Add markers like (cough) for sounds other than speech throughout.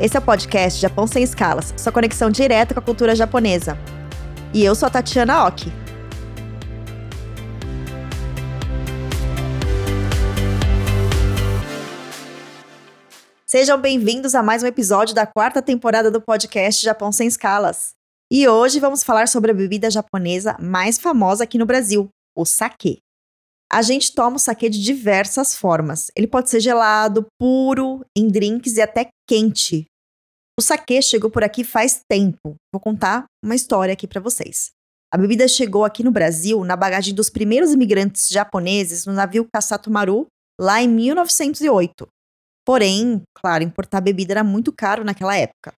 Esse é o podcast Japão Sem Escalas, sua conexão direta com a cultura japonesa. E eu sou a Tatiana Oki. Sejam bem-vindos a mais um episódio da quarta temporada do podcast Japão Sem Escalas. E hoje vamos falar sobre a bebida japonesa mais famosa aqui no Brasil, o sake. A gente toma o saquê de diversas formas. Ele pode ser gelado, puro, em drinks e até quente. O saquê chegou por aqui faz tempo. Vou contar uma história aqui para vocês. A bebida chegou aqui no Brasil na bagagem dos primeiros imigrantes japoneses no navio Kasato Maru, lá em 1908. Porém, claro, importar bebida era muito caro naquela época.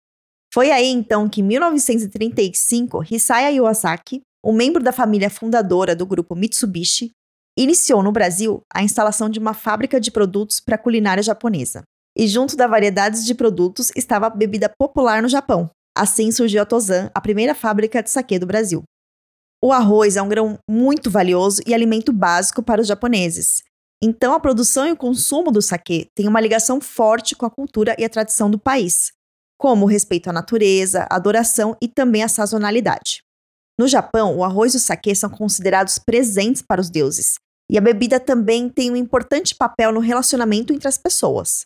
Foi aí então que em 1935, Hisaya Iwasaki, um membro da família fundadora do grupo Mitsubishi, iniciou no Brasil a instalação de uma fábrica de produtos para a culinária japonesa. E junto da variedades de produtos estava a bebida popular no Japão. Assim surgiu a Tozan, a primeira fábrica de saquê do Brasil. O arroz é um grão muito valioso e alimento básico para os japoneses. Então, a produção e o consumo do saquê tem uma ligação forte com a cultura e a tradição do país, como o respeito à natureza, a adoração e também a sazonalidade. No Japão, o arroz e o saquê são considerados presentes para os deuses, e a bebida também tem um importante papel no relacionamento entre as pessoas.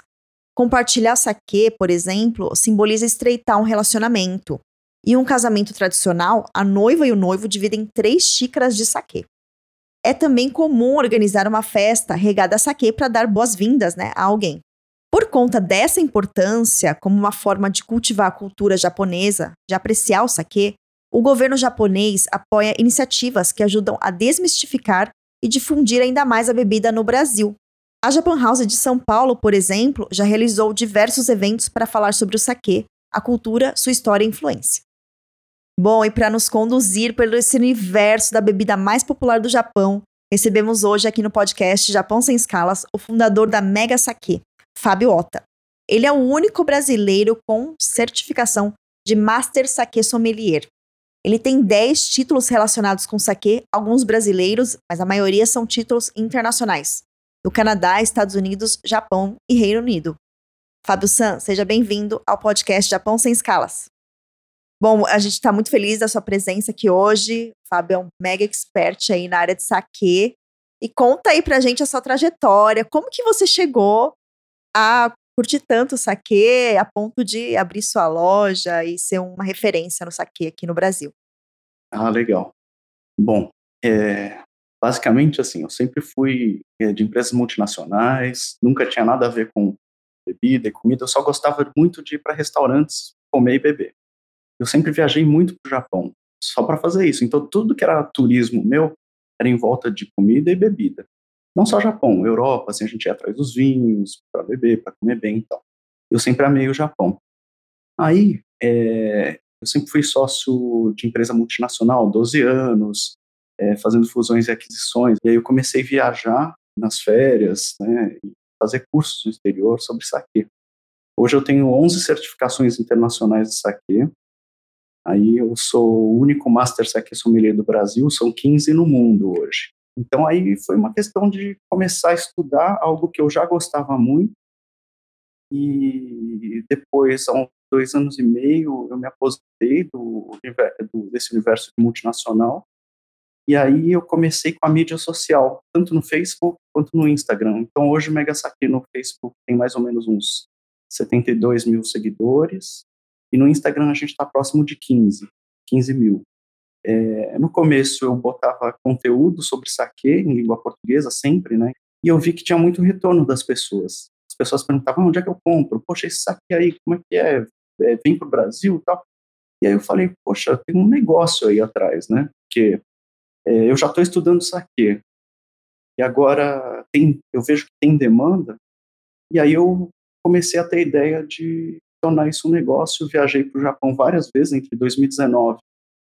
Compartilhar saquê, por exemplo, simboliza estreitar um relacionamento. Em um casamento tradicional, a noiva e o noivo dividem três xícaras de saquê. É também comum organizar uma festa regada a saquê para dar boas-vindas né, a alguém. Por conta dessa importância, como uma forma de cultivar a cultura japonesa, de apreciar o saquê, o governo japonês apoia iniciativas que ajudam a desmistificar e difundir ainda mais a bebida no Brasil. A Japan House de São Paulo, por exemplo, já realizou diversos eventos para falar sobre o saquê, a cultura, sua história e influência. Bom, e para nos conduzir pelo esse universo da bebida mais popular do Japão, recebemos hoje aqui no podcast Japão Sem Escalas o fundador da Mega Saque, Fábio Ota. Ele é o único brasileiro com certificação de Master Saque Sommelier. Ele tem 10 títulos relacionados com saque, alguns brasileiros, mas a maioria são títulos internacionais, do Canadá, Estados Unidos, Japão e Reino Unido. Fábio San, seja bem-vindo ao podcast Japão Sem Escalas. Bom, a gente está muito feliz da sua presença aqui hoje. O Fábio é um mega expert aí na área de saque. E conta aí pra gente a sua trajetória, como que você chegou a curtir tanto o saque a ponto de abrir sua loja e ser uma referência no saque aqui no Brasil? Ah, legal. Bom, é, basicamente assim, eu sempre fui é, de empresas multinacionais, nunca tinha nada a ver com bebida e comida, eu só gostava muito de ir para restaurantes comer e beber. Eu sempre viajei muito para o Japão, só para fazer isso. Então, tudo que era turismo meu era em volta de comida e bebida. Não só Japão, Europa, assim, a gente ia atrás dos vinhos, para beber, para comer bem e tal. Eu sempre amei o Japão. Aí, é, eu sempre fui sócio de empresa multinacional, 12 anos, é, fazendo fusões e aquisições. E aí eu comecei a viajar nas férias, né, e fazer cursos no exterior sobre saque. Hoje eu tenho 11 certificações internacionais de saque. Aí eu sou o único Master Saque Sommelier do Brasil, são 15 no mundo hoje. Então aí foi uma questão de começar a estudar algo que eu já gostava muito e depois, há uns dois anos e meio, eu me aposentei do, do, desse universo multinacional e aí eu comecei com a mídia social, tanto no Facebook quanto no Instagram. Então hoje o Mega Saque no Facebook tem mais ou menos uns 72 mil seguidores e no Instagram a gente está próximo de 15, 15 mil. É, no começo eu botava conteúdo sobre saque em língua portuguesa sempre, né? E eu vi que tinha muito retorno das pessoas. As pessoas perguntavam onde é que eu compro? Poxa, esse saque aí, como é que é? é vem para o Brasil e tal. E aí eu falei, poxa, tem um negócio aí atrás, né? Porque é, eu já estou estudando saque. E agora tem, eu vejo que tem demanda. E aí eu comecei a ter a ideia de tornar isso um negócio. Viajei para o Japão várias vezes entre 2019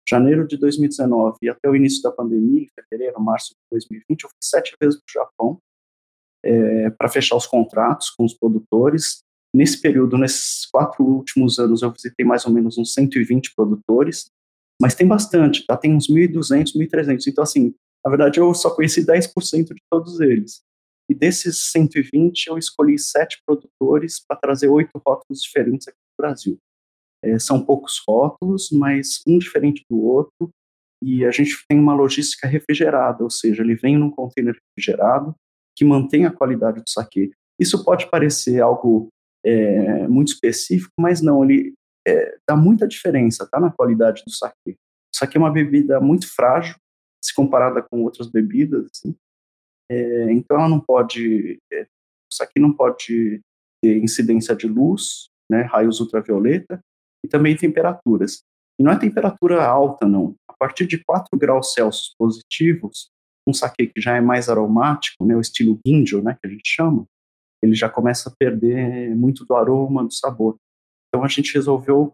janeiro de 2019 e até o início da pandemia, em fevereiro, março de 2020, eu fui sete vezes para o Japão é, para fechar os contratos com os produtores. Nesse período, nesses quatro últimos anos, eu visitei mais ou menos uns 120 produtores, mas tem bastante, tá? Tem uns 1.200, 1.300. Então, assim, na verdade, eu só conheci 10% de todos eles. E desses 120, eu escolhi sete produtores para trazer oito rótulos diferentes aqui Brasil. É, são poucos rótulos, mas um diferente do outro, e a gente tem uma logística refrigerada, ou seja, ele vem num container refrigerado que mantém a qualidade do saquê. Isso pode parecer algo é, muito específico, mas não, ele é, dá muita diferença, tá, na qualidade do saquê. O saquê é uma bebida muito frágil, se comparada com outras bebidas, assim. é, então ela não pode, é, o saquê não pode ter incidência de luz, né, raios ultravioleta, e também temperaturas. E não é temperatura alta, não. A partir de 4 graus Celsius positivos, um saquê que já é mais aromático, né, o estilo Ginjo, né, que a gente chama, ele já começa a perder muito do aroma, do sabor. Então a gente resolveu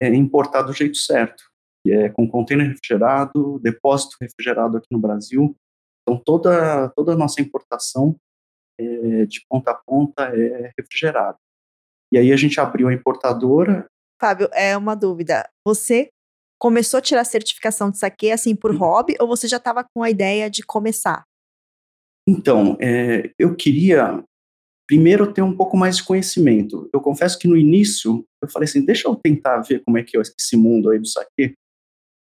é, importar do jeito certo, que é com container refrigerado, depósito refrigerado aqui no Brasil. Então toda toda a nossa importação é, de ponta a ponta é refrigerada. E aí a gente abriu a importadora. Fábio, é uma dúvida. Você começou a tirar certificação de saque assim por hobby ou você já estava com a ideia de começar? Então, é, eu queria primeiro ter um pouco mais de conhecimento. Eu confesso que no início eu falei assim, deixa eu tentar ver como é que é esse mundo aí do saque,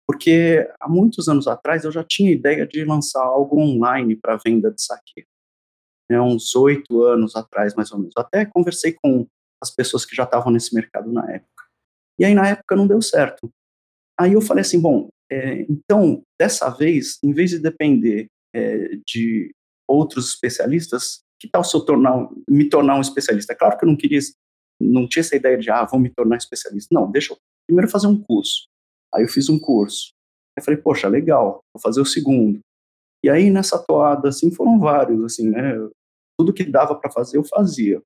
porque há muitos anos atrás eu já tinha ideia de lançar algo online para venda de saque. Né, uns oito anos atrás, mais ou menos. Até conversei com as pessoas que já estavam nesse mercado na época. E aí, na época, não deu certo. Aí eu falei assim, bom, é, então, dessa vez, em vez de depender é, de outros especialistas, que tal se eu tornar, me tornar um especialista? Claro que eu não queria, não tinha essa ideia de, ah, vou me tornar especialista. Não, deixa eu primeiro fazer um curso. Aí eu fiz um curso. Aí falei, poxa, legal, vou fazer o segundo. E aí nessa toada, assim, foram vários, assim, né? Tudo que dava para fazer, eu fazia.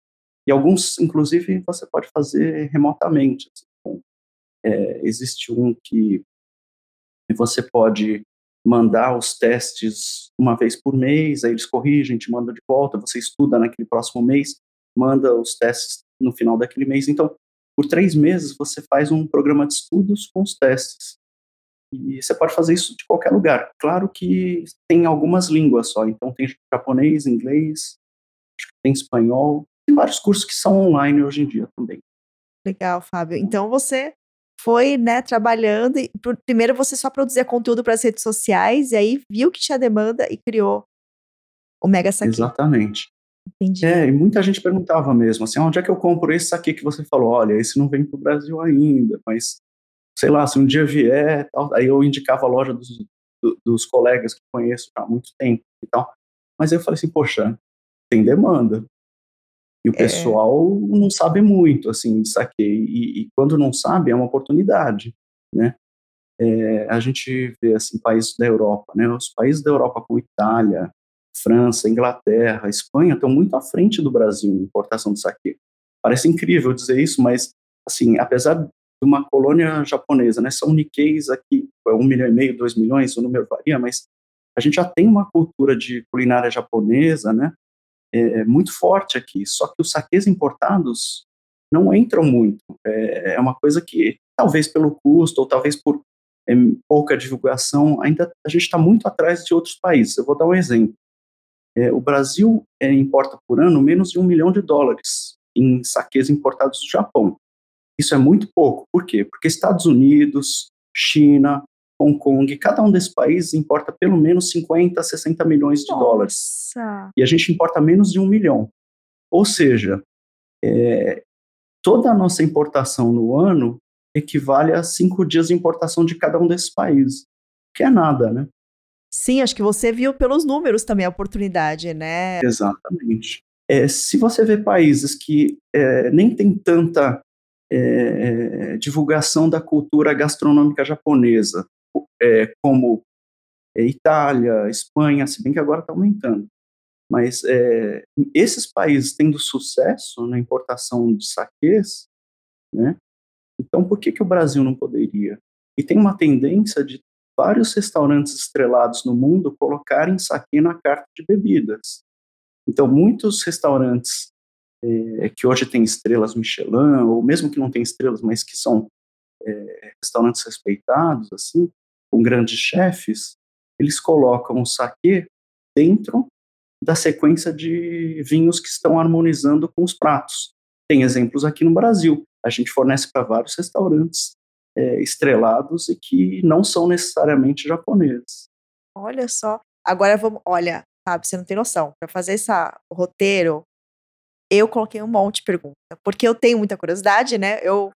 E alguns, inclusive, você pode fazer remotamente. Assim. É, existe um que você pode mandar os testes uma vez por mês, aí eles corrigem, te mandam de volta, você estuda naquele próximo mês, manda os testes no final daquele mês. Então, por três meses, você faz um programa de estudos com os testes. E você pode fazer isso de qualquer lugar. Claro que tem algumas línguas só, então tem japonês, inglês, tem espanhol, tem vários cursos que são online hoje em dia também. Legal, Fábio. Então você foi, né, trabalhando e primeiro você só produzia conteúdo para as redes sociais e aí viu que tinha demanda e criou o Mega Saque. Exatamente. Entendi. É, e muita gente perguntava mesmo, assim, onde é que eu compro esse saque que você falou? Olha, esse não vem para o Brasil ainda, mas sei lá, se um dia vier, tal, aí eu indicava a loja dos, dos colegas que conheço há muito tempo e tal. Mas eu falei assim, poxa, tem demanda. E o é. pessoal não sabe muito, assim, de saque. E, e, quando não sabe, é uma oportunidade, né? É, a gente vê, assim, países da Europa, né? Os países da Europa como Itália, França, Inglaterra, Espanha estão muito à frente do Brasil em importação de saque. Parece incrível dizer isso, mas, assim, apesar de uma colônia japonesa, né? São Nikkeis aqui, é um milhão e meio, dois milhões, o número varia, mas a gente já tem uma cultura de culinária japonesa, né? É, é, muito forte aqui. Só que os saques importados não entram muito. É, é, uma coisa que, talvez pelo custo, ou talvez por é, pouca divulgação, ainda a gente está muito atrás de outros países. Eu vou dar um exemplo. É, o Brasil é, importa por ano menos de um milhão de dólares em saques importados do Japão. Isso é muito pouco. Por quê? Porque Estados Unidos, China, Hong Kong, cada um desses países importa pelo menos 50, 60 milhões de Nossa. dólares. E a gente importa menos de um milhão. Ou seja, é, toda a nossa importação no ano equivale a cinco dias de importação de cada um desses países. Que é nada, né? Sim, acho que você viu pelos números também a oportunidade, né? Exatamente. É, se você vê países que é, nem tem tanta é, divulgação da cultura gastronômica japonesa, é, como é, Itália, Espanha, se bem que agora está aumentando. Mas é, esses países tendo sucesso na importação de saquês, né, então por que, que o Brasil não poderia? E tem uma tendência de vários restaurantes estrelados no mundo colocarem saque na carta de bebidas. Então, muitos restaurantes é, que hoje têm estrelas Michelin, ou mesmo que não têm estrelas, mas que são é, restaurantes respeitados, assim, com grandes chefes, eles colocam o saquê dentro da sequência de vinhos que estão harmonizando com os pratos. Tem exemplos aqui no Brasil. a gente fornece para vários restaurantes é, estrelados e que não são necessariamente japoneses. Olha só. Agora vamos, olha, sabe, você não tem noção. Para fazer essa roteiro, eu coloquei um monte de pergunta, porque eu tenho muita curiosidade, né? Eu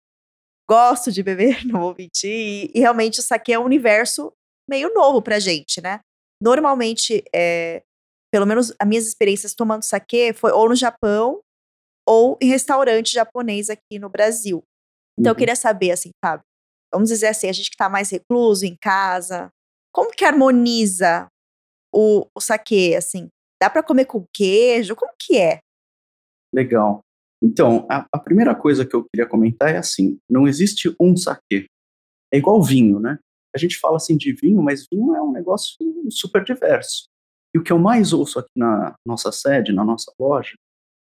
gosto de beber, (laughs) não vou mentir, e, e realmente o saque é um universo meio novo pra gente, né? Normalmente, é, pelo menos as minhas experiências tomando saque foi ou no Japão ou em restaurante japonês aqui no Brasil. Então, uhum. eu queria saber, assim, sabe? Vamos dizer assim, a gente que tá mais recluso em casa, como que harmoniza o, o saque, assim? Dá para comer com queijo? Como que é? Legal. Então, a, a, primeira coisa que eu queria comentar é assim: não existe um saque. É igual vinho, né? A gente fala assim de vinho, mas vinho é um negócio super diverso. E o que eu mais ouço aqui na nossa sede, na nossa loja,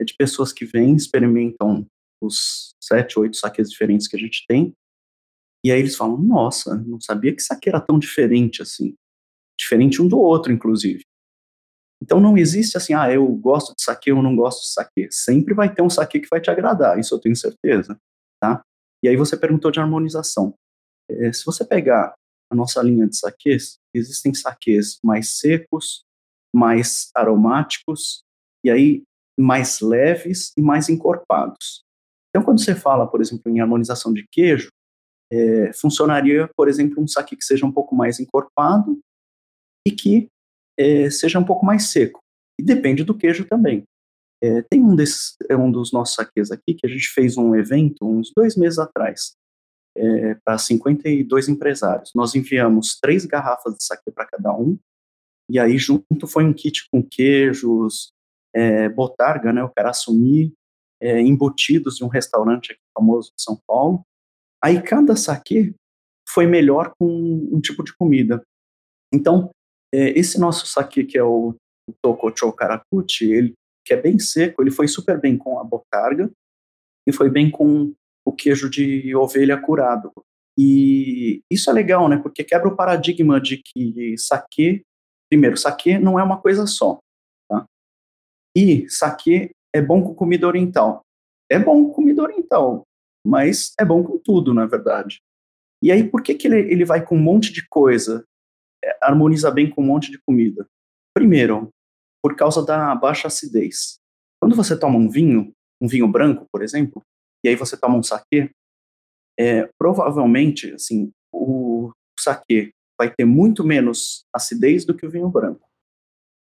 é de pessoas que vêm, experimentam os sete, oito saques diferentes que a gente tem, e aí eles falam: Nossa, não sabia que saque era tão diferente assim. Diferente um do outro, inclusive. Então não existe assim, ah, eu gosto de saque, eu não gosto de saque. Sempre vai ter um saque que vai te agradar, isso eu tenho certeza, tá? E aí você perguntou de harmonização. É, se você pegar a nossa linha de saques, existem saques mais secos, mais aromáticos, e aí mais leves e mais encorpados. Então, quando você fala, por exemplo, em harmonização de queijo, é, funcionaria, por exemplo, um saque que seja um pouco mais encorpado e que é, seja um pouco mais seco. E depende do queijo também. É, tem um, desses, é um dos nossos saques aqui que a gente fez um evento uns dois meses atrás é, para 52 empresários. Nós enviamos três garrafas de saque para cada um e aí junto foi um kit com queijos, é, botarga, né, o caraçumi, é, embutidos de um restaurante aqui famoso de São Paulo. Aí cada saque foi melhor com um tipo de comida. Então, esse nosso saque, que é o, Tokocho Karakuchi, ele, que é bem seco, ele foi super bem com a botarga e foi bem com o queijo de ovelha curado. E isso é legal, né? Porque quebra o paradigma de que saque, primeiro, saque não é uma coisa só, tá? E saque é bom com comida oriental. É bom com comida oriental, mas é bom com tudo, na verdade. E aí, por que, que ele, ele vai com um monte de coisa é, harmoniza bem com um monte de comida. Primeiro, por causa da baixa acidez. Quando você toma um vinho, um vinho branco, por exemplo, e aí você toma um saquê, é, provavelmente, assim, o saquê vai ter muito menos acidez do que o vinho branco.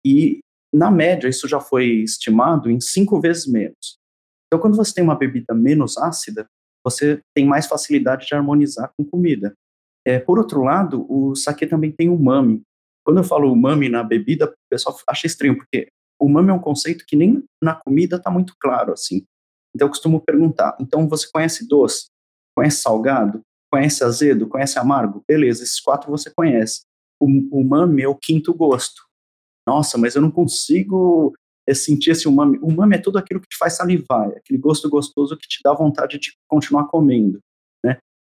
E, na média, isso já foi estimado em cinco vezes menos. Então, quando você tem uma bebida menos ácida, você tem mais facilidade de harmonizar com comida. É, por outro lado, o saque também tem umami. Quando eu falo umami na bebida, o pessoal acha estranho, porque umami é um conceito que nem na comida está muito claro, assim. Então eu costumo perguntar, então você conhece doce? Conhece salgado? Conhece azedo? Conhece amargo? Beleza, esses quatro você conhece. O umami é o quinto gosto. Nossa, mas eu não consigo é, sentir esse umami. Umami é tudo aquilo que te faz salivar, é aquele gosto gostoso que te dá vontade de continuar comendo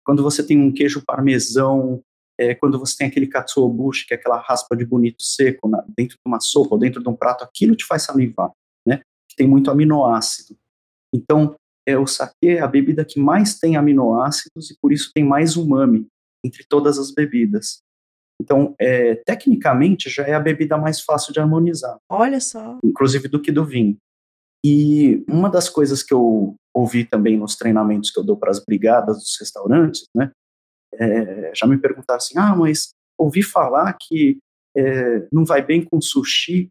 quando você tem um queijo parmesão, é, quando você tem aquele katsuobushi, que é aquela raspa de bonito seco na, dentro de uma sopa ou dentro de um prato, aquilo te faz salivar, né? Que tem muito aminoácido. Então, é, o sake é a bebida que mais tem aminoácidos e por isso tem mais umami entre todas as bebidas. Então, é, tecnicamente, já é a bebida mais fácil de harmonizar. Olha só. Inclusive do que do vinho. E uma das coisas que eu ouvi também nos treinamentos que eu dou para as brigadas dos restaurantes, né, é, já me perguntaram assim, ah, mas ouvi falar que é, não vai bem com sushi,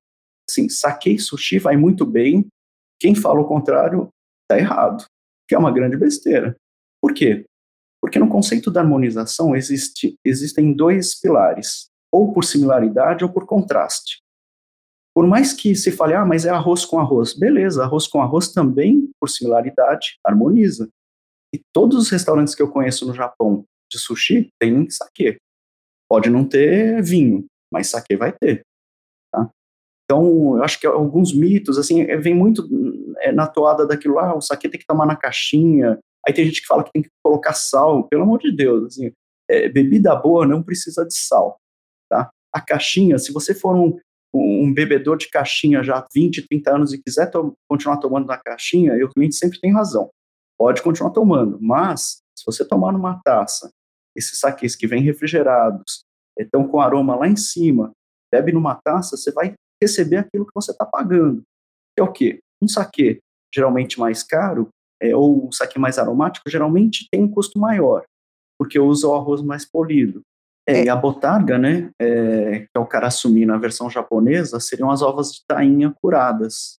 assim, saquei sushi vai muito bem, quem fala o contrário está errado, que é uma grande besteira. Por quê? Porque no conceito da harmonização existe, existem dois pilares, ou por similaridade ou por contraste. Por mais que se fale, ah, mas é arroz com arroz. Beleza, arroz com arroz também, por similaridade, harmoniza. E todos os restaurantes que eu conheço no Japão de sushi têm sake. Pode não ter vinho, mas sake vai ter. Tá? Então, eu acho que alguns mitos, assim, é, vem muito é, na toada daquilo, ah, o sake tem que tomar na caixinha. Aí tem gente que fala que tem que colocar sal. Pelo amor de Deus, assim, é, bebida boa não precisa de sal. Tá? A caixinha, se você for um, um bebedor de caixinha já há 20, 30 anos e quiser to continuar tomando na caixinha, o cliente sempre tem razão. pode continuar tomando, mas se você tomar numa taça esses saques que vêm refrigerados, estão com aroma lá em cima, bebe numa taça, você vai receber aquilo que você está pagando. Que é o quê? Um saque geralmente mais caro, é, ou um saque mais aromático, geralmente tem um custo maior, porque usa o arroz mais polido. É, é. E a botarga, né, é, karasumi na versão japonesa, seriam as ovas de tainha curadas.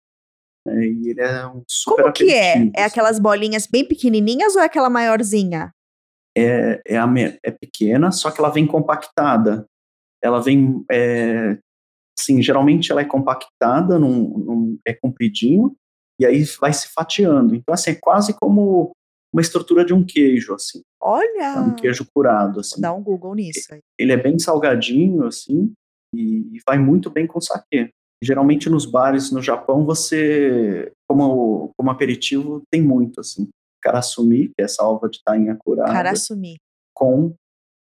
Né, e ele é um super Como que é? É aquelas bolinhas bem pequenininhas ou é aquela maiorzinha? É, é, a, é pequena, só que ela vem compactada. Ela vem, é, sim, geralmente ela é compactada, num, num, é compridinho, e aí vai se fatiando. Então, assim, é quase como uma estrutura de um queijo, assim. Olha! É um queijo curado, assim. Dá um Google nisso. Aí. Ele é bem salgadinho, assim, e, e vai muito bem com saquê. Geralmente nos bares no Japão, você, como, como aperitivo, tem muito, assim. Karasumi, que é essa alva de tainha curada. Karasumi. Com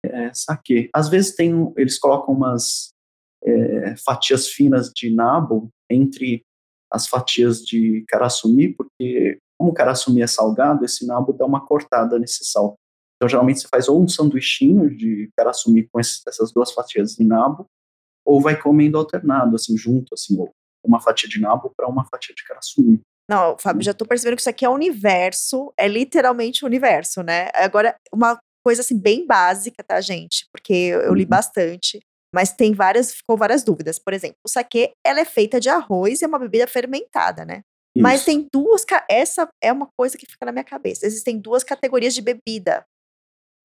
é, saquê. Às vezes tem, eles colocam umas é, fatias finas de nabo entre as fatias de karasumi, porque como o karasumi é salgado, esse nabo dá uma cortada nesse sal. Então, geralmente, você faz ou um sanduichinho de karasumi com essas duas fatias de nabo, ou vai comendo alternado, assim, junto, assim, uma fatia de nabo para uma fatia de karasumi. Não, Fábio, já tô percebendo que isso aqui é universo, é literalmente o universo, né? Agora, uma coisa assim bem básica, tá, gente? Porque eu, li uhum. bastante, mas tem várias, ficou várias dúvidas. Por exemplo, o saquê, ela é feita de arroz e é uma bebida fermentada, né? Isso. Mas tem duas, essa é uma coisa que fica na minha cabeça. Existem duas categorias de bebida.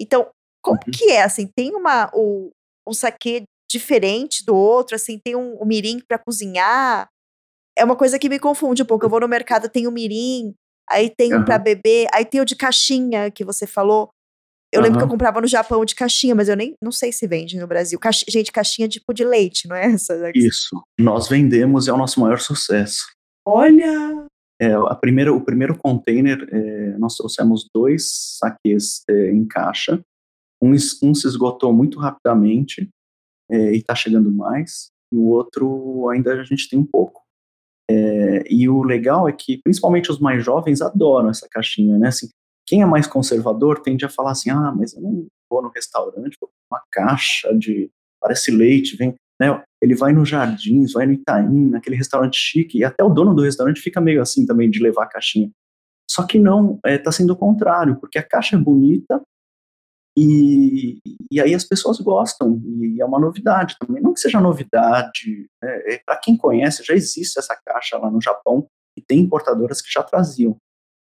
Então, como uhum. que é assim? Tem uma o, um saquê diferente do outro, assim, tem um, um mirim para cozinhar. É uma coisa que me confunde um pouco. Eu vou no mercado, tem o mirim, aí tem uhum. para beber, aí tem o de caixinha que você falou. Eu uhum. lembro que eu comprava no Japão de caixinha, mas eu nem não sei se vende no Brasil. Gente, caixinha tipo de leite, não é essa? Isso. Nós vendemos, é o nosso maior sucesso. Olha! É, a primeira, o primeiro container, é, nós trouxemos dois saques é, em caixa. Um, um, se esgotou muito rapidamente é, e está chegando mais, e o outro ainda a gente tem um pouco. É, e o legal é que, principalmente os mais jovens, adoram essa caixinha, né? Assim, quem é mais conservador tende a falar assim: ah, mas eu não vou no restaurante, vou uma caixa de. parece leite, vem. Né? Ele vai no Jardins, vai no Itaim, naquele restaurante chique, e até o dono do restaurante fica meio assim também de levar a caixinha. Só que não, está é, sendo o contrário, porque a caixa é bonita e, e aí as pessoas gostam, e é uma novidade também. Não que seja novidade, né? é, para quem conhece, já existe essa caixa lá no Japão, e tem importadoras que já traziam.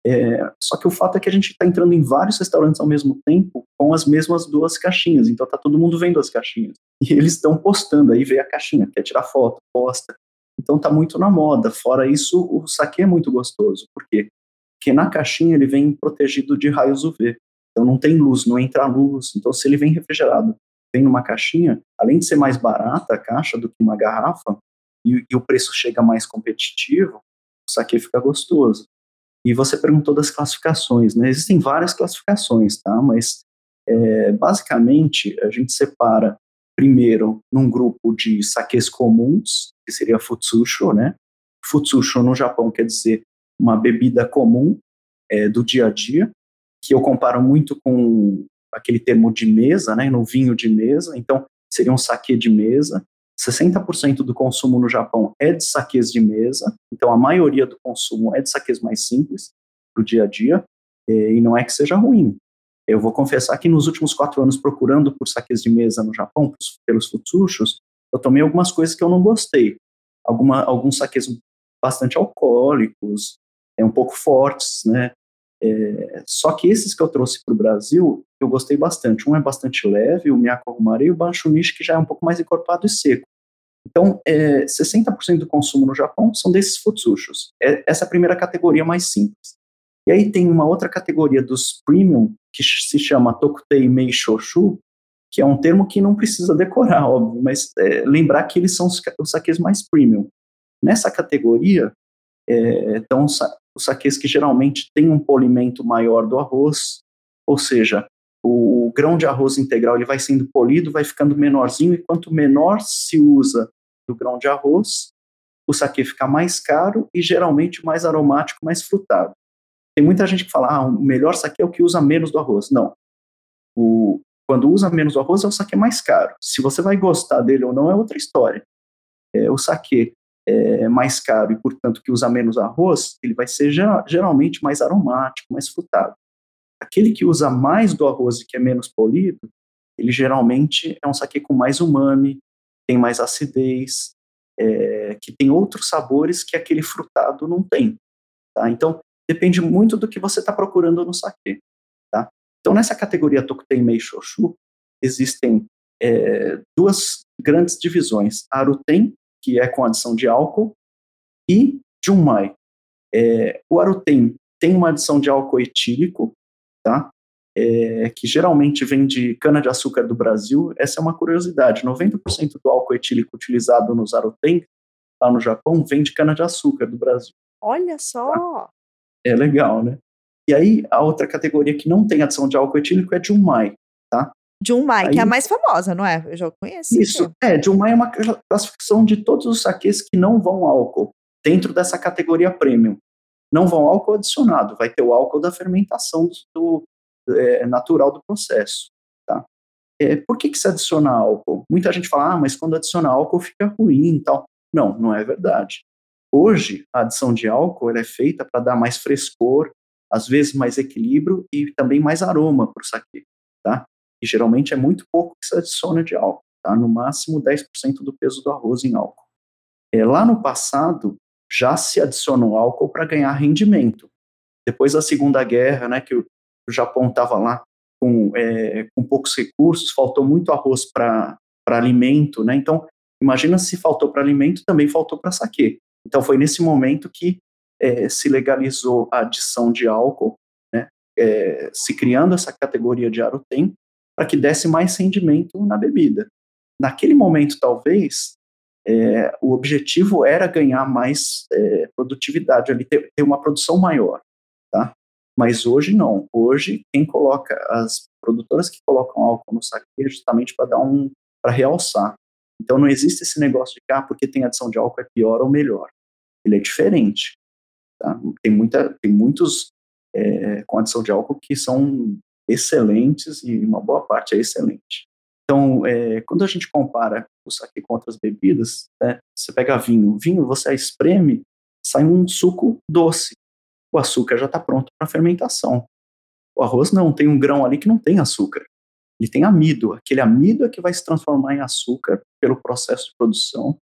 É, só que o fato é que a gente está entrando em vários restaurantes ao mesmo tempo com as mesmas duas caixinhas. Então tá todo mundo vendo as caixinhas. E eles estão postando, aí vê a caixinha, quer tirar foto, posta. Então tá muito na moda. Fora isso, o saque é muito gostoso. Por quê? Porque na caixinha ele vem protegido de raios UV. Então não tem luz, não entra luz. Então se ele vem refrigerado, vem numa caixinha, além de ser mais barata a caixa do que uma garrafa, e, e o preço chega mais competitivo, o saque fica gostoso. E você perguntou das classificações, né? Existem várias classificações, tá? Mas é, basicamente a gente separa primeiro num grupo de saques comuns, que seria futsusho, né? Futsusho no Japão quer dizer uma bebida comum é, do dia a dia, que eu comparo muito com aquele termo de mesa, né? No vinho de mesa, então seria um saque de mesa. 60% do consumo no Japão é de saques de mesa, então a maioria do consumo é de saques mais simples para o dia a dia, e não é que seja ruim. Eu vou confessar que nos últimos quatro anos procurando por saques de mesa no Japão, pelos futsushos, eu tomei algumas coisas que eu não gostei. Alguma, alguns saques bastante alcoólicos, é um pouco fortes, né? É, só que esses que eu trouxe para o Brasil, eu gostei bastante. Um é bastante leve, o Miyako e o Banshunishi, que já é um pouco mais encorpado e seco. Então, é, 60% do consumo no Japão são desses futsushos. É, essa é a primeira categoria mais simples. E aí tem uma outra categoria dos premium, que se chama Tokutei Mei Shoshu, que é um termo que não precisa decorar, óbvio, mas é, lembrar que eles são os, os saques mais premium. Nessa categoria, é, estão os saques que geralmente têm um polimento maior do arroz, ou seja, o, o, grão de arroz integral ele vai sendo polido, vai ficando menorzinho, e quanto menor se usa do grão de arroz, o saque fica mais caro e geralmente mais aromático, mais frutado. tem muita gente que fala, ah, o melhor saque é o que usa menos do arroz. Não. O, quando usa menos do arroz é o saque mais caro. Se você vai gostar dele ou não é outra história. É, o saque é mais caro e, portanto, que usa menos arroz, ele vai ser geralmente mais aromático, mais frutado. Aquele que usa mais do arroz e que é menos polido, ele geralmente é um saque com mais umami, tem mais acidez, é, que tem outros sabores que aquele frutado não tem. Tá? Então, depende muito do que você está procurando no saque. Tá? Então, nessa categoria Tokutenmei Shoshu, existem é, duas grandes divisões. Aruten, que é com adição de álcool, e Junmai. É, o Aruten tem uma adição de álcool etílico, tá? É, que geralmente vem de cana-de-açúcar do Brasil. Essa é uma curiosidade: 90% do álcool etílico utilizado nos Aruten, lá no Japão, vem de cana-de-açúcar do Brasil. Olha só! Tá? É legal, né? E aí, a outra categoria que não tem adição de álcool etílico é Junmai, Junmai, aí, que é a mais famosa, não é? Eu já conheço. Isso, é, Junmai é uma classificação de todos os saques que não vão álcool, dentro dessa categoria premium. Não vão álcool adicionado, vai ter o álcool da fermentação do, do é, natural do processo, tá? É, por que, que se adiciona álcool? Muita gente fala, ah, mas quando adiciona álcool fica ruim e tal. Não, não é verdade. Hoje, a adição de álcool é feita para dar mais frescor, às vezes mais equilíbrio e também mais aroma para o saque, tá? E geralmente é muito pouco que se adiciona de álcool, tá? No máximo 10% do peso do arroz em álcool. É, lá no passado, já se adicionou álcool para ganhar rendimento. Depois da Segunda Guerra, né, que o, Japão estava lá com, é, com poucos recursos, faltou muito arroz para alimento, né? Então, imagina se faltou para alimento, também faltou para saque. Então, foi nesse momento que é, se legalizou a adição de álcool, né, é, se criando essa categoria de arotem, para que desse mais rendimento na bebida. Naquele momento, talvez, é, o objetivo era ganhar mais é, produtividade, ali, ter, ter, uma produção maior, tá? Mas hoje não. Hoje, quem coloca, as produtoras que colocam álcool no saque é justamente para dar um, para realçar. Então não existe esse negócio de que, ah, porque tem adição de álcool é pior ou melhor. Ele é diferente. Tá? Tem, muita, tem muitos é, com adição de álcool que são excelentes e uma boa parte é excelente. Então, é, quando a gente compara o saque com outras bebidas, né, você pega vinho, vinho você espreme, sai um suco doce. O açúcar já está pronto para fermentação. O arroz não, tem um grão ali que não tem açúcar. Ele tem amido. Aquele amido é que vai se transformar em açúcar pelo processo de produção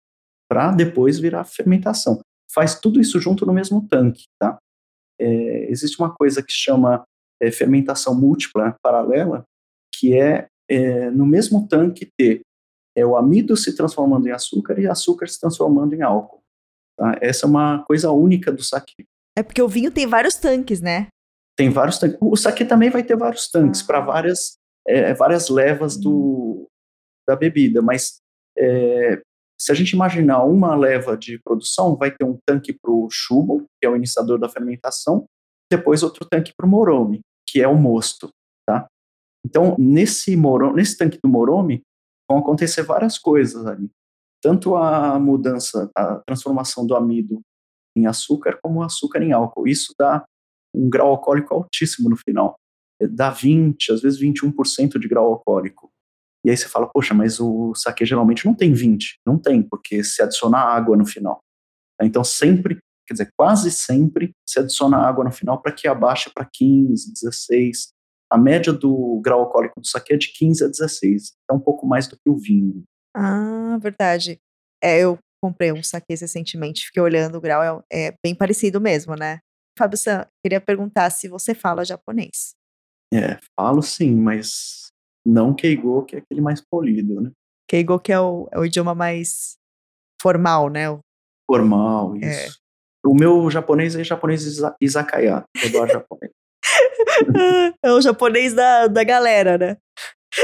para depois virar fermentação. Faz tudo isso junto no mesmo tanque, tá? É, existe uma coisa que chama é, fermentação múltipla paralela, que é, é, no mesmo tanque ter é, o amido se transformando em açúcar e açúcar se transformando em álcool. Tá? Essa é uma coisa única do saque. É porque o vinho tem vários tanques, né? Tem vários tanques. O saque também vai ter vários tanques ah. para várias, é, várias levas do, da bebida, mas é, se a gente imaginar uma leva de produção, vai ter um tanque para o chubo, que é o iniciador da fermentação, depois outro tanque para o morome, que é o mosto, tá? Então, nesse, morome, nesse tanque do morome, vão acontecer várias coisas ali. Tanto a mudança, a transformação do amido em açúcar, como o açúcar em álcool. Isso dá um grau alcoólico altíssimo no final. Dá 20, às vezes 21% de grau alcoólico. E aí você fala, poxa, mas o saque geralmente não tem 20. Não tem, porque se adiciona água no final. Então sempre quer dizer, quase sempre se adiciona água no final para que abaixe para 15, 16. A média do grau alcoólico do saque é de 15 a 16, é um pouco mais do que o vinho. Ah, verdade. É, eu comprei um saque recentemente, fiquei olhando o grau, é, é bem parecido mesmo, né? Fábio San, queria perguntar se você fala japonês. É, falo sim, mas não Keigo, que é aquele mais polido, né? Keigo que é o, é o idioma mais formal, né? Formal, é. isso. O meu japonês é japonês izakaya, eu japonês. (laughs) é o japonês da, da galera, né?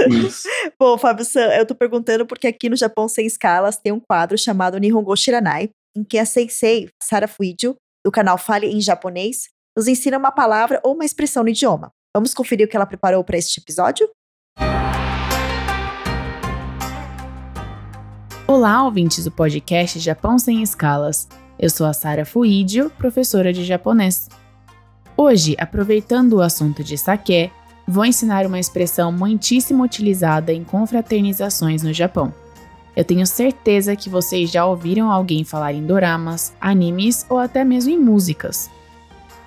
Isso. (laughs) Bom, Fábio San, eu tô perguntando porque aqui no Japão Sem Escalas tem um quadro chamado Nihongo Shiranai, em que a sensei Sara Fuidio, do canal Fale em Japonês, nos ensina uma palavra ou uma expressão no idioma. Vamos conferir o que ela preparou para este episódio? Olá, ouvintes do podcast Japão Sem Escalas. Eu sou a Sara Fuidio, professora de japonês. Hoje, aproveitando o assunto de saquê, vou ensinar uma expressão muitíssimo utilizada em confraternizações no Japão. Eu tenho certeza que vocês já ouviram alguém falar em doramas, animes ou até mesmo em músicas.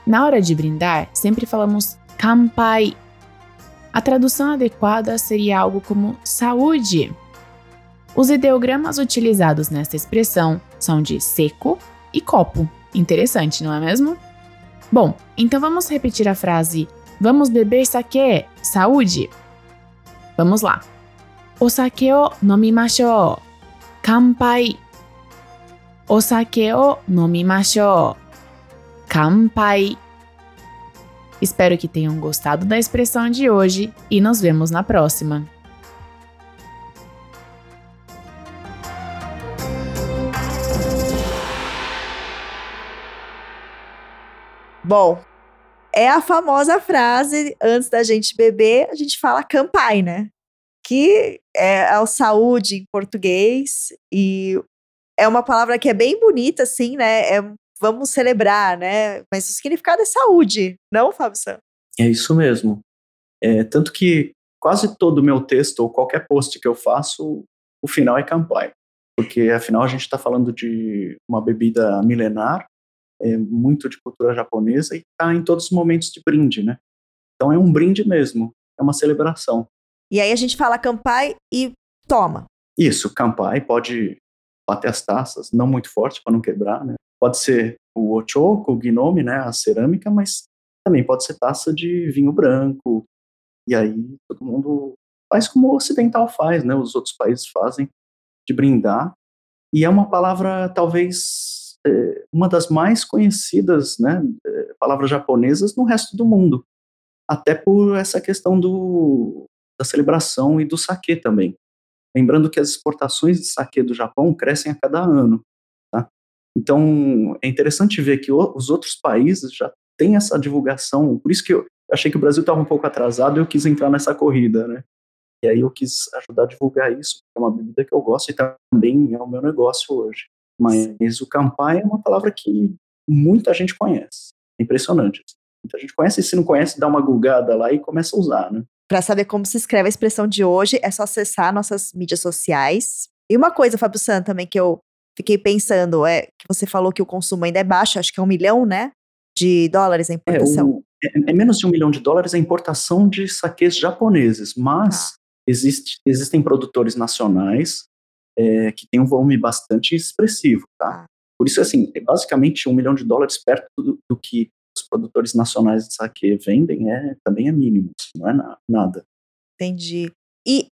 Na hora de brindar, sempre falamos kampai. A tradução adequada seria algo como saúde. Os ideogramas utilizados nesta expressão são de seco e copo. Interessante, não é mesmo? Bom, então vamos repetir a frase Vamos beber sake, saúde. Vamos lá. O sake o nomimashou. Kanpai. O sake o nomimashou. Kanpai. Espero que tenham gostado da expressão de hoje e nos vemos na próxima. Bom, é a famosa frase, antes da gente beber, a gente fala campai, né? Que é a saúde em português e é uma palavra que é bem bonita, assim, né? É, vamos celebrar, né? Mas o significado é saúde, não, Fábio Sam? É isso mesmo. É, tanto que quase todo o meu texto ou qualquer post que eu faço, o final é campai. Porque, afinal, a gente está falando de uma bebida milenar é muito de cultura japonesa e está em todos os momentos de brinde, né? Então é um brinde mesmo, é uma celebração. E aí a gente fala kampai e toma. Isso, kampai pode bater as taças, não muito forte para não quebrar, né? Pode ser o ochoko, o gnome, né, a cerâmica, mas também pode ser taça de vinho branco. E aí todo mundo faz como o ocidental faz, né? Os outros países fazem de brindar. E é uma palavra talvez uma das mais conhecidas né, é, palavras japonesas no resto do mundo, até por essa questão do, da celebração e do saque também. Lembrando que as exportações de saque do Japão crescem a cada ano. Tá? Então, é interessante ver que o, os outros países já têm essa divulgação, por isso que eu achei que o Brasil estava um pouco atrasado e eu quis entrar nessa corrida, né? E aí eu quis ajudar a divulgar isso, é uma bebida que eu gosto e também é o meu negócio hoje. Mas o campai é uma palavra que muita gente conhece. É impressionante. Assim. Muita gente conhece, e se não conhece, dá uma gulgada lá e começa a usar, né? Para saber como se escreve a expressão de hoje, é só acessar nossas mídias sociais. E uma coisa, Fábio San, também que eu fiquei pensando, é que você falou que o consumo ainda é baixo, acho que é um milhão, né? De dólares a importação. É, o, é, é menos de um milhão de dólares a importação de saques japoneses, mas ah. existe, existem produtores nacionais é, que tem um volume bastante expressivo, tá? Ah. Por isso, assim, é basicamente um milhão de dólares perto do, do que os produtores nacionais de saque vendem é, também é mínimo, assim, não é na, nada. Entendi. E,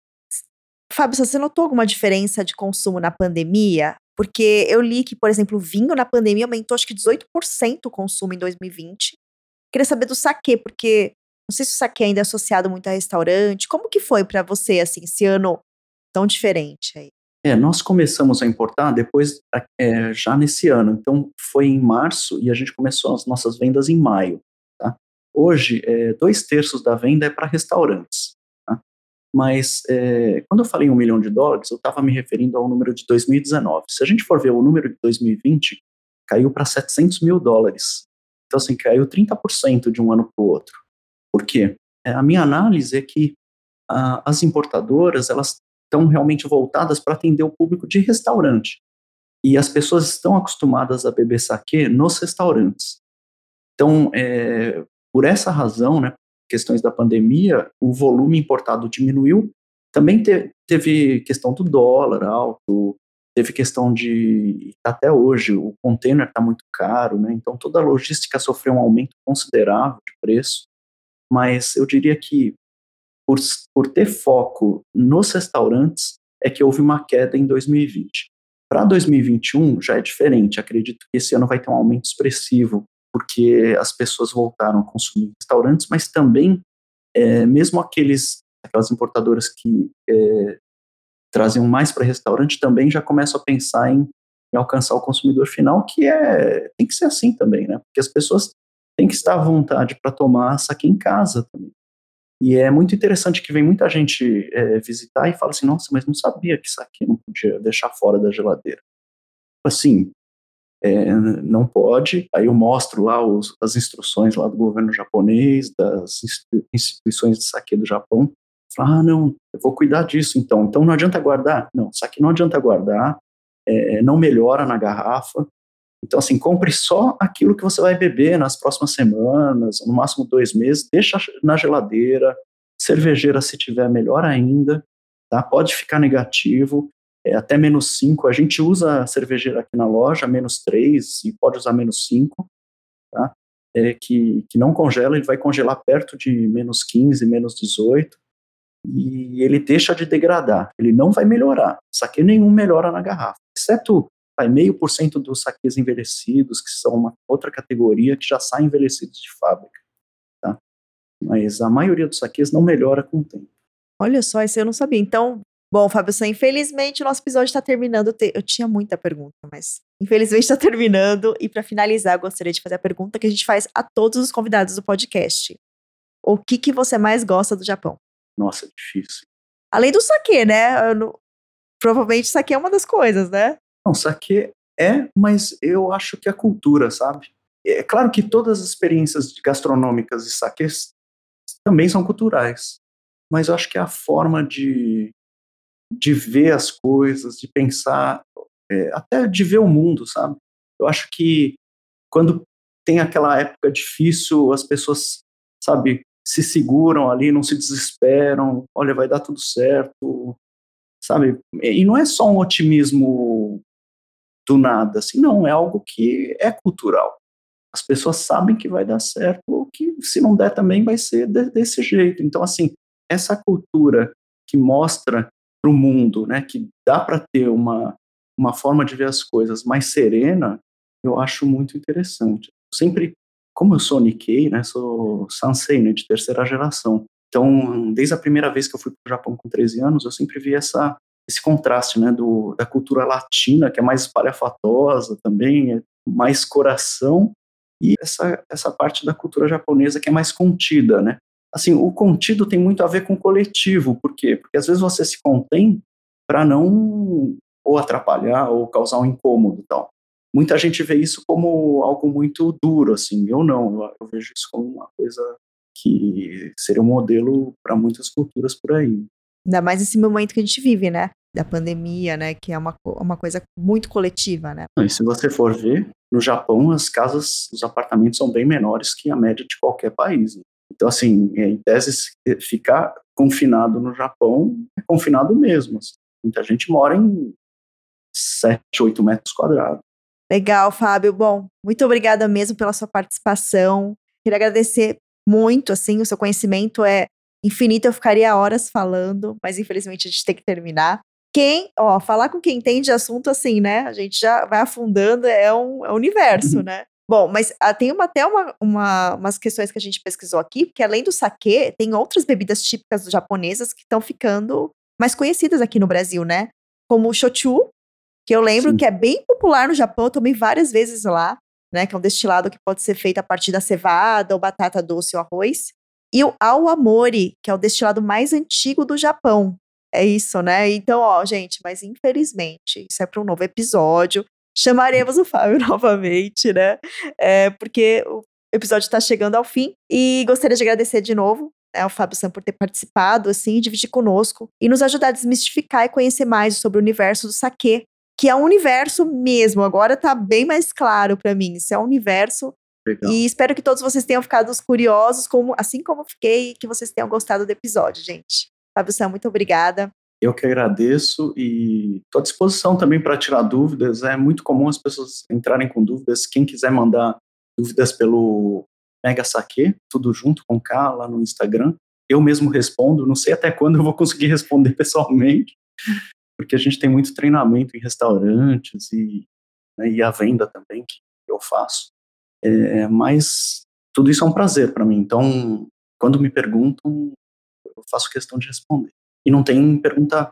Fábio, você notou alguma diferença de consumo na pandemia? Porque eu li que, por exemplo, o vinho na pandemia aumentou acho que 18% o consumo em 2020. Queria saber do saque, porque não sei se o saque ainda é associado muito a restaurante. Como que foi para você, assim, esse ano tão diferente aí? É, nós começamos a importar depois, é, já nesse ano. Então, foi em março e a gente começou as nossas vendas em maio. Tá? Hoje, é, dois terços da venda é para restaurantes. Tá? Mas, é, quando eu falei um milhão de dólares, eu estava me referindo ao número de 2019. Se a gente for ver o número de 2020, caiu para 700 mil dólares. Então, assim, caiu 30% de um ano para o outro. Por quê? É, a minha análise é que as importadoras, elas estão realmente voltadas para atender o público de restaurante. E as pessoas estão acostumadas a beber saquê nos restaurantes. Então, é, por essa razão, né, questões da pandemia, o volume importado diminuiu. Também te, teve questão do dólar alto, teve questão de até hoje o container está muito caro, né? Então toda a logística sofreu um aumento considerável de preço. Mas eu diria que por, por ter foco nos restaurantes, é que houve uma queda em 2020. Para 2021 já é diferente, acredito que esse ano vai ter um aumento expressivo, porque as pessoas voltaram a consumir restaurantes, mas também, é, mesmo aqueles, aquelas importadoras que é, trazem mais para restaurante, também já começam a pensar em, em, alcançar o consumidor final, que é tem que ser assim também, né? Porque as pessoas têm que estar à vontade para tomar saque em casa também. E é muito interessante que vem muita gente é, visitar e fala assim, nossa, mas não sabia que isso aqui não podia deixar fora da geladeira. Assim, é, não pode. Aí eu mostro lá os, as instruções lá do governo japonês, das instituições de saque do Japão. Falo, ah, não, eu vou cuidar disso então. Então não adianta guardar? Não, saque não adianta guardar, é, não melhora na garrafa. Então, assim, compre só aquilo que você vai beber nas próximas semanas, no máximo dois meses, deixa na geladeira, cervejeira se tiver melhor ainda, tá? Pode ficar negativo, é, até menos 5. A gente usa a cervejeira aqui na loja, menos 3, e pode usar menos 5, tá? É, que, que não congela, ele vai congelar perto de menos 15, menos 18, e ele deixa de degradar, ele não vai melhorar. Saque nenhum melhora na garrafa, exceto meio por cento dos saques envelhecidos, que são uma outra categoria que já saem envelhecidos de fábrica, tá? Mas a maioria dos saques não melhora com o tempo. Olha só, isso eu não sabia. Então, Bom, Fábio infelizmente o nosso episódio está terminando. Eu tinha muita pergunta, mas infelizmente está terminando. E para finalizar, eu gostaria de fazer a pergunta que a gente faz a todos os convidados do podcast. O que, que você mais gosta do Japão? Nossa, é difícil. Além do saque, né? Não... Provavelmente saque é uma das coisas, né? Não, saque é, mas eu acho que a cultura, sabe? É claro que todas as experiências gastronômicas e saques também são culturais, mas eu acho que a forma de de ver as coisas, de pensar, é, até de ver o mundo, sabe? Eu acho que quando tem aquela época difícil, as pessoas, sabe, se seguram ali, não se desesperam, olha, vai dar tudo certo, sabe? E não é só um otimismo do nada, assim, não, é algo que é cultural. As pessoas sabem que vai dar certo, ou que se não der também vai ser de, desse jeito. Então, assim, essa cultura que mostra para o mundo, né, que dá para ter uma, uma forma de ver as coisas mais serena, eu acho muito interessante. Sempre, como eu sou Nikkei, né, sou Sansei, né, de terceira geração, então, desde a primeira vez que eu fui para o Japão com 13 anos, eu sempre vi essa, esse contraste, né, do, da cultura latina, que é mais espalhafatosa também, é mais coração, e essa, essa parte da cultura japonesa que é mais contida, né, assim, o contido tem muito a ver com o coletivo, por quê? Porque às vezes você se contém para não ou atrapalhar ou causar um incômodo tal. Muita gente vê isso como algo muito duro, assim, eu não, eu, eu vejo isso como uma coisa que seria um modelo para muitas culturas por aí. Ainda mais nesse momento que a gente vive, né? Da pandemia, né? Que é uma, uma coisa muito coletiva, né? E se você for ver, no Japão, as casas, os apartamentos são bem menores que a média de qualquer país. Né? Então, assim, em tese, ficar confinado no Japão é confinado mesmo. Assim. Muita gente mora em 7, 8 metros quadrados. Legal, Fábio. Bom, muito obrigada mesmo pela sua participação. Queria agradecer muito, assim, o seu conhecimento é infinito, eu ficaria horas falando, mas infelizmente a gente tem que terminar. Quem, ó, falar com quem entende assunto assim, né? A gente já vai afundando, é um, é um universo, uhum. né? Bom, mas ah, tem uma, até uma, uma, umas questões que a gente pesquisou aqui, porque além do sake, tem outras bebidas típicas japonesas que estão ficando mais conhecidas aqui no Brasil, né? Como o shochu, que eu lembro Sim. que é bem popular no Japão, eu tomei várias vezes lá, né? Que é um destilado que pode ser feito a partir da cevada, ou batata doce ou arroz. E o awamori, que é o destilado mais antigo do Japão. É isso, né? Então, ó, gente, mas infelizmente, isso é para um novo episódio chamaremos o Fábio (laughs) novamente, né? É, porque o episódio está chegando ao fim e gostaria de agradecer de novo né, ao Fábio Sam por ter participado, assim, dividir conosco e nos ajudar a desmistificar e conhecer mais sobre o universo do saque, que é um universo mesmo. Agora está bem mais claro para mim. Isso é um universo Legal. E espero que todos vocês tenham ficado curiosos, como, assim como eu fiquei, e que vocês tenham gostado do episódio, gente. Fábio Sam, muito obrigada. Eu que agradeço e estou à disposição também para tirar dúvidas. É muito comum as pessoas entrarem com dúvidas. Quem quiser mandar dúvidas pelo Mega Saque, tudo junto com K lá no Instagram, eu mesmo respondo. Não sei até quando eu vou conseguir (laughs) responder pessoalmente, porque a gente tem muito treinamento em restaurantes e, né, e a venda também que eu faço. É, mas tudo isso é um prazer para mim. Então, quando me perguntam, faço questão de responder. E não tem pergunta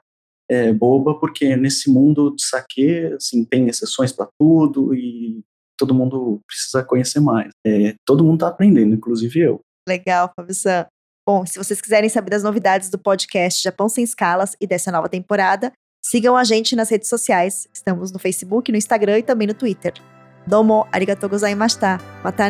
é, boba, porque nesse mundo de saque, assim, tem exceções para tudo e todo mundo precisa conhecer mais. É, todo mundo está aprendendo, inclusive eu. Legal, Fábio San. Bom, se vocês quiserem saber das novidades do podcast Japão Sem Escalas e dessa nova temporada, sigam a gente nas redes sociais. Estamos no Facebook, no Instagram e também no Twitter. Domo arigatou gozaimashita. Mata